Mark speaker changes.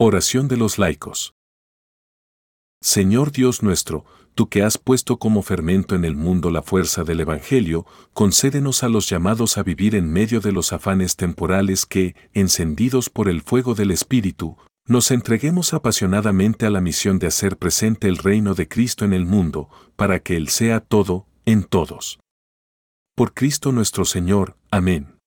Speaker 1: Oración de los laicos. Señor Dios nuestro, tú que has puesto como fermento en el mundo la fuerza del Evangelio, concédenos a los llamados a vivir en medio de los afanes temporales que, encendidos por el fuego del Espíritu, nos entreguemos apasionadamente a la misión de hacer presente el reino de Cristo en el mundo, para que Él sea todo, en todos. Por Cristo nuestro Señor. Amén.